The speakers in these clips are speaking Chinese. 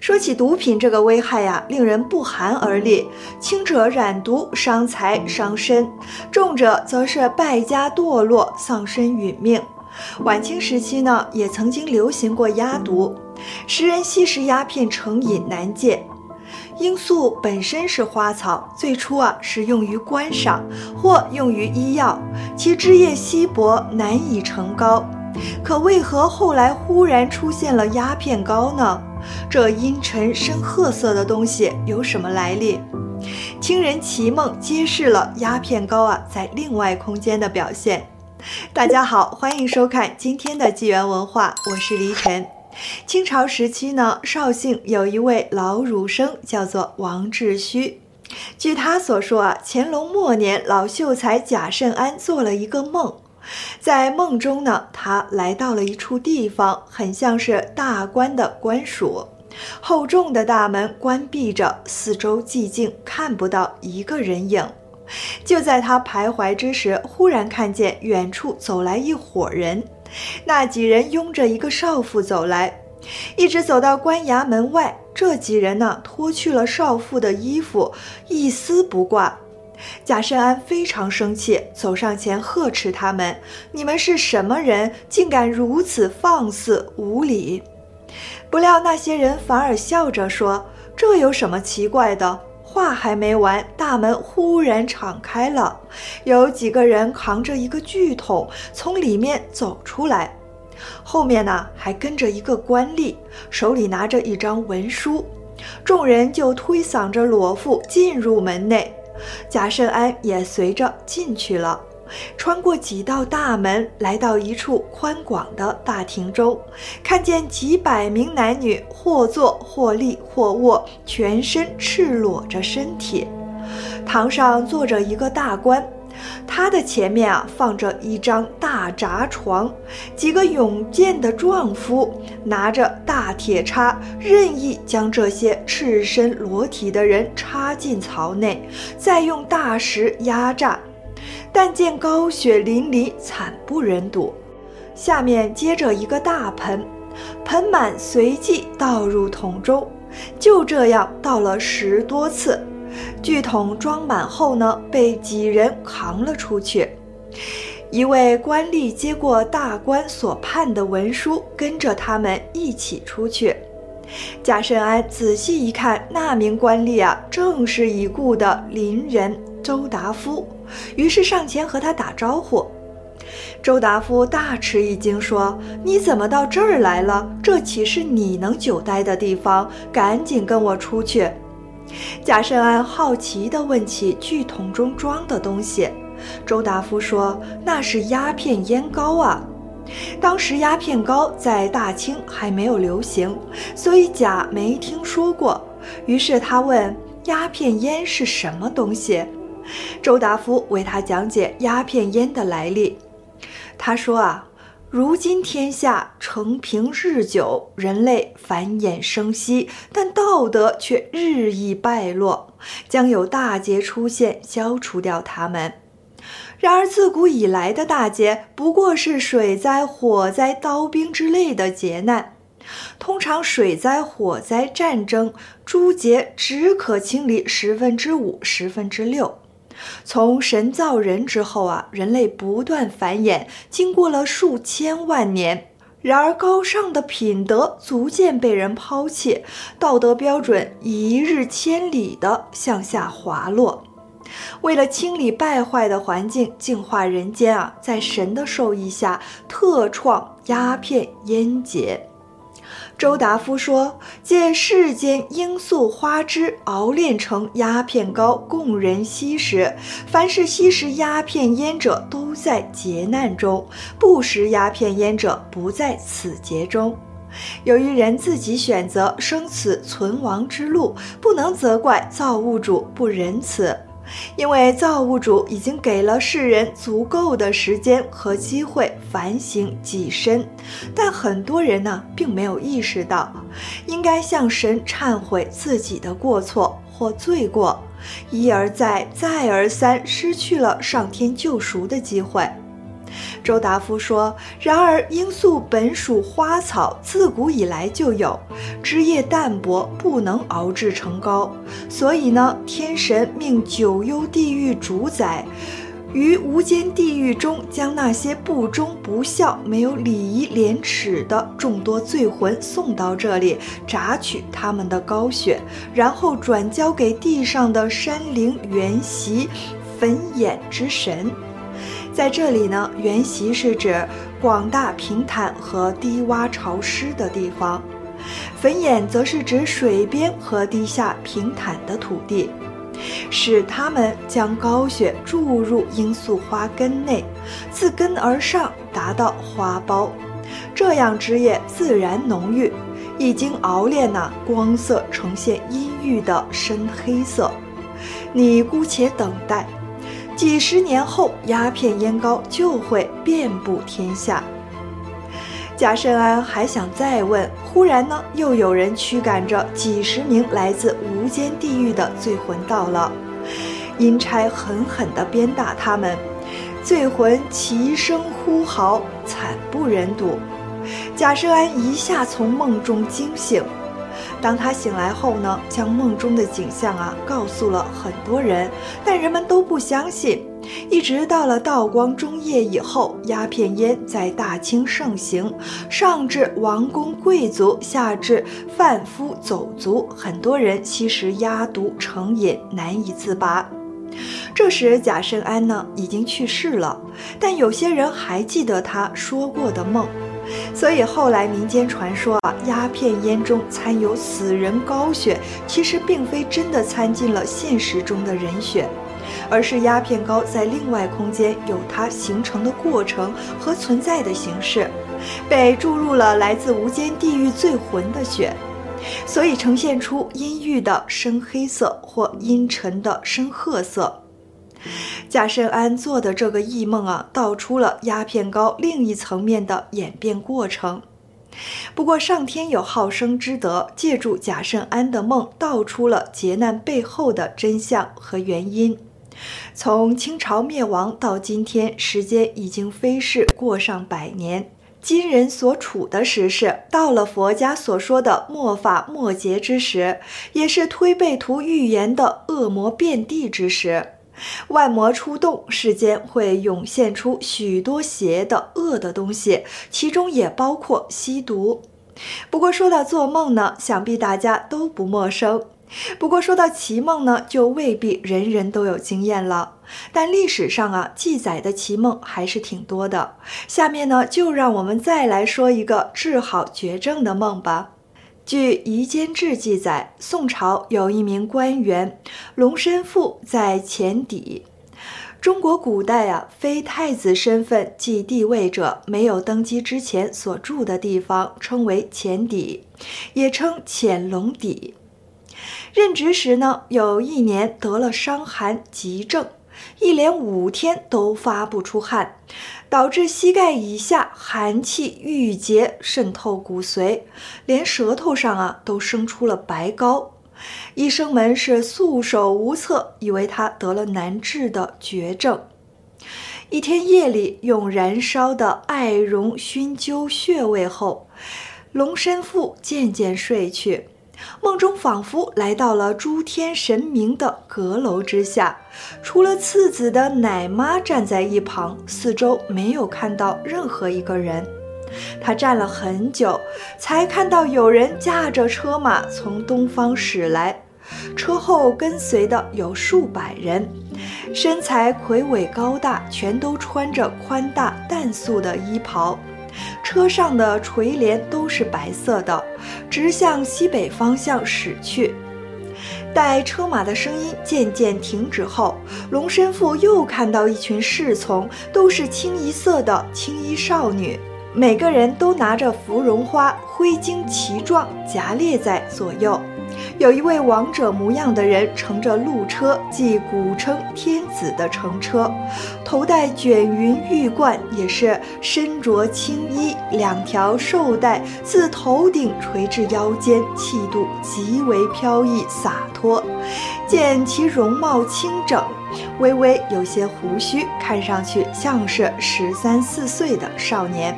说起毒品这个危害呀，令人不寒而栗。轻者染毒伤财伤身，重者则是败家堕落丧身殒命。晚清时期呢，也曾经流行过鸦毒，时人吸食鸦片成瘾难戒。罂粟本身是花草，最初啊是用于观赏或用于医药，其枝叶稀薄，难以成膏。可为何后来忽然出现了鸦片膏呢？这阴沉深褐色的东西有什么来历？清人齐梦揭示了鸦片膏啊在另外空间的表现。大家好，欢迎收看今天的纪元文化，我是黎晨。清朝时期呢，绍兴有一位老儒生，叫做王志虚。据他所说啊，乾隆末年，老秀才贾慎安做了一个梦。在梦中呢，他来到了一处地方，很像是大官的官署，厚重的大门关闭着，四周寂静，看不到一个人影。就在他徘徊之时，忽然看见远处走来一伙人，那几人拥着一个少妇走来，一直走到官衙门外。这几人呢，脱去了少妇的衣服，一丝不挂。贾慎安非常生气，走上前呵斥他们：“你们是什么人？竟敢如此放肆无礼！”不料那些人反而笑着说：“这有什么奇怪的？”话还没完，大门忽然敞开了，有几个人扛着一个巨桶从里面走出来，后面呢还跟着一个官吏，手里拿着一张文书。众人就推搡着裸妇进入门内。贾慎安也随着进去了，穿过几道大门，来到一处宽广的大厅中，看见几百名男女，或坐或立或卧，全身赤裸着身体。堂上坐着一个大官，他的前面啊放着一张大闸床，几个勇健的壮夫拿着大铁叉，任意将这些赤身裸体的人插进槽内，再用大石压榨。但见高血淋漓，惨不忍睹。下面接着一个大盆，盆满随即倒入桶中，就这样倒了十多次。巨桶装满后呢，被几人扛了出去。一位官吏接过大官所判的文书，跟着他们一起出去。贾慎安仔细一看，那名官吏啊，正是已故的邻人周达夫，于是上前和他打招呼。周达夫大吃一惊，说：“你怎么到这儿来了？这岂是你能久待的地方？赶紧跟我出去！”贾圣安好奇地问起巨桶中装的东西，周达夫说：“那是鸦片烟膏啊。”当时鸦片膏在大清还没有流行，所以贾没听说过。于是他问：“鸦片烟是什么东西？”周达夫为他讲解鸦片烟的来历。他说：“啊。”如今天下承平日久，人类繁衍生息，但道德却日益败落，将有大劫出现，消除掉它们。然而自古以来的大劫，不过是水灾、火灾、刀兵之类的劫难。通常水灾、火灾、战争诸劫只可清理十分之五、十分之六。从神造人之后啊，人类不断繁衍，经过了数千万年，然而高尚的品德逐渐被人抛弃，道德标准一日千里的向下滑落。为了清理败坏的环境，净化人间啊，在神的授意下，特创鸦片烟节。周达夫说：“借世间罂粟花枝熬炼成鸦片膏，供人吸食。凡是吸食鸦片烟者，都在劫难中；不食鸦片烟者，不在此劫中。由于人自己选择生死存亡之路，不能责怪造物主不仁慈。”因为造物主已经给了世人足够的时间和机会反省己身，但很多人呢并没有意识到，应该向神忏悔自己的过错或罪过，一而再，再而三失去了上天救赎的机会。周达夫说：“然而罂粟本属花草，自古以来就有，枝叶淡薄，不能熬制成膏，所以呢，天神命九幽地狱主宰。”于无间地狱中，将那些不忠不孝、没有礼仪廉耻的众多罪魂送到这里，榨取他们的膏血，然后转交给地上的山灵元习、焚眼之神。在这里呢，元习是指广大平坦和低洼潮湿的地方，焚眼则是指水边和地下平坦的土地。使它们将高雪注入罂粟花根内，自根而上，达到花苞，这样枝叶自然浓郁。一经熬炼呢，光色呈现阴郁的深黑色。你姑且等待，几十年后，鸦片烟膏就会遍布天下。贾圣安还想再问，忽然呢，又有人驱赶着几十名来自无间地狱的罪魂到了，阴差狠狠地鞭打他们，罪魂齐声呼嚎，惨不忍睹。贾圣安一下从梦中惊醒。当他醒来后呢，将梦中的景象啊告诉了很多人，但人们都不相信。一直到了道光中叶以后，鸦片烟在大清盛行，上至王公贵族，下至贩夫走卒，很多人吸食鸦毒成瘾，难以自拔。这时贾圣安呢已经去世了，但有些人还记得他说过的梦。所以后来民间传说啊，鸦片烟中掺有死人膏血，其实并非真的掺进了现实中的人血，而是鸦片膏在另外空间有它形成的过程和存在的形式，被注入了来自无间地狱罪魂的血，所以呈现出阴郁的深黑色或阴沉的深褐色。贾圣安做的这个异梦啊，道出了鸦片膏另一层面的演变过程。不过上天有好生之德，借助贾圣安的梦，道出了劫难背后的真相和原因。从清朝灭亡到今天，时间已经飞逝过上百年。今人所处的时势，到了佛家所说的末法末劫之时，也是推背图预言的恶魔遍地之时。万魔出动，世间会涌现出许多邪的、恶的东西，其中也包括吸毒。不过说到做梦呢，想必大家都不陌生。不过说到奇梦呢，就未必人人都有经验了。但历史上啊，记载的奇梦还是挺多的。下面呢，就让我们再来说一个治好绝症的梦吧。据《夷坚志》记载，宋朝有一名官员龙申富在前邸。中国古代啊，非太子身份即帝位者，没有登基之前所住的地方称为前邸，也称潜龙邸。任职时呢，有一年得了伤寒急症。一连五天都发不出汗，导致膝盖以下寒气郁结渗透骨髓，连舌头上啊都生出了白膏。医生们是束手无策，以为他得了难治的绝症。一天夜里，用燃烧的艾绒熏灸穴位后，龙申富渐渐睡去。梦中仿佛来到了诸天神明的阁楼之下，除了次子的奶妈站在一旁，四周没有看到任何一个人。他站了很久，才看到有人驾着车马从东方驶来，车后跟随的有数百人，身材魁伟高大，全都穿着宽大淡素的衣袍。车上的垂帘都是白色的，直向西北方向驶去。待车马的声音渐渐停止后，龙申富又看到一群侍从，都是清一色的青衣少女，每个人都拿着芙蓉花，挥荆旗状，夹列在左右。有一位王者模样的人乘着鹿车，即古称天子的乘车。头戴卷云玉冠，也是身着青衣，两条绶带自头顶垂至腰间，气度极为飘逸洒脱。见其容貌清整，微微有些胡须，看上去像是十三四岁的少年。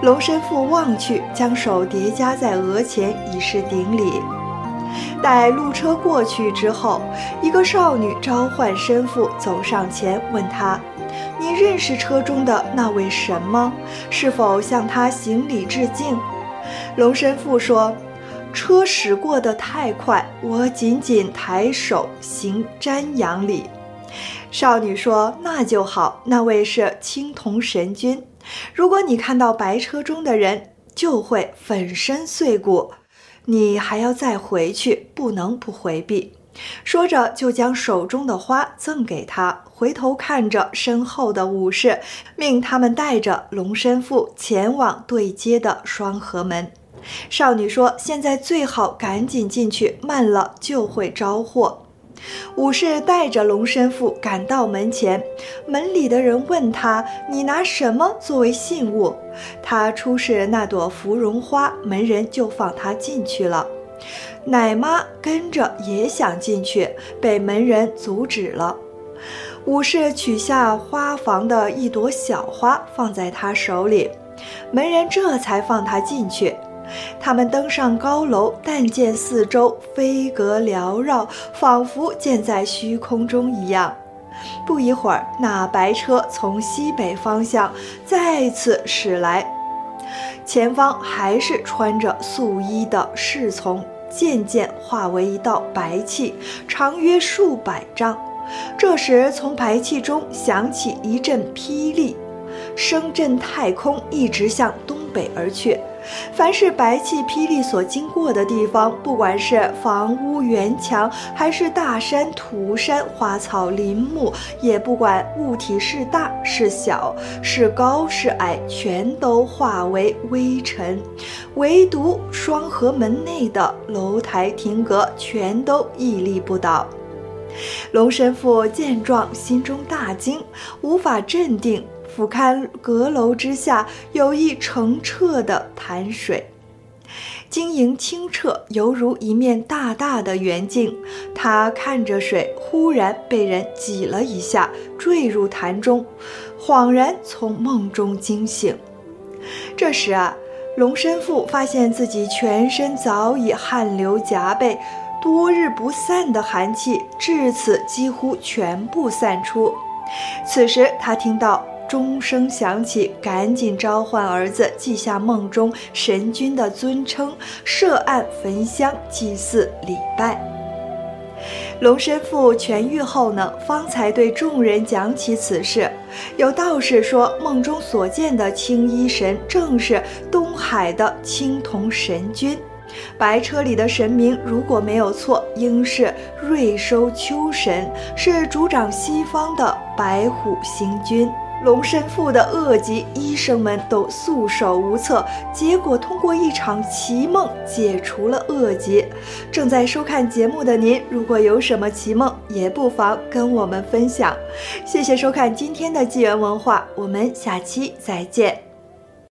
龙神父望去，将手叠加在额前，以示顶礼。待路车过去之后，一个少女召唤神父走上前，问他：“你认识车中的那位神吗？是否向他行礼致敬？”龙神父说：“车驶过得太快，我仅仅抬手行瞻仰礼。”少女说：“那就好，那位是青铜神君。如果你看到白车中的人，就会粉身碎骨。”你还要再回去，不能不回避。说着，就将手中的花赠给他，回头看着身后的武士，命他们带着龙身父前往对接的双河门。少女说：“现在最好赶紧进去，慢了就会招祸。”武士带着龙神父赶到门前，门里的人问他：“你拿什么作为信物？”他出示那朵芙蓉花，门人就放他进去了。奶妈跟着也想进去，被门人阻止了。武士取下花房的一朵小花，放在他手里，门人这才放他进去。他们登上高楼，但见四周飞阁缭绕，仿佛建在虚空中一样。不一会儿，那白车从西北方向再次驶来，前方还是穿着素衣的侍从，渐渐化为一道白气，长约数百丈。这时，从白气中响起一阵霹雳，声震太空，一直向东北而去。凡是白气霹雳所经过的地方，不管是房屋园墙，还是大山土山、花草林木，也不管物体是大是小，是高是矮，全都化为微尘。唯独双河门内的楼台亭阁，全都屹立不倒。龙神父见状，心中大惊，无法镇定。俯瞰阁楼之下，有一澄澈的潭水，晶莹清澈，犹如一面大大的圆镜。他看着水，忽然被人挤了一下，坠入潭中，恍然从梦中惊醒。这时啊，龙身父发现自己全身早已汗流浃背，多日不散的寒气至此几乎全部散出。此时他听到。钟声响起，赶紧召唤儿子，记下梦中神君的尊称，设案焚香祭祀礼拜。龙神父痊愈后呢，方才对众人讲起此事。有道士说，梦中所见的青衣神正是东海的青铜神君。白车里的神明如果没有错，应是瑞收秋神，是主掌西方的白虎星君。龙身父的恶疾，医生们都束手无策。结果通过一场奇梦解除了恶疾。正在收看节目的您，如果有什么奇梦，也不妨跟我们分享。谢谢收看今天的纪元文化，我们下期再见。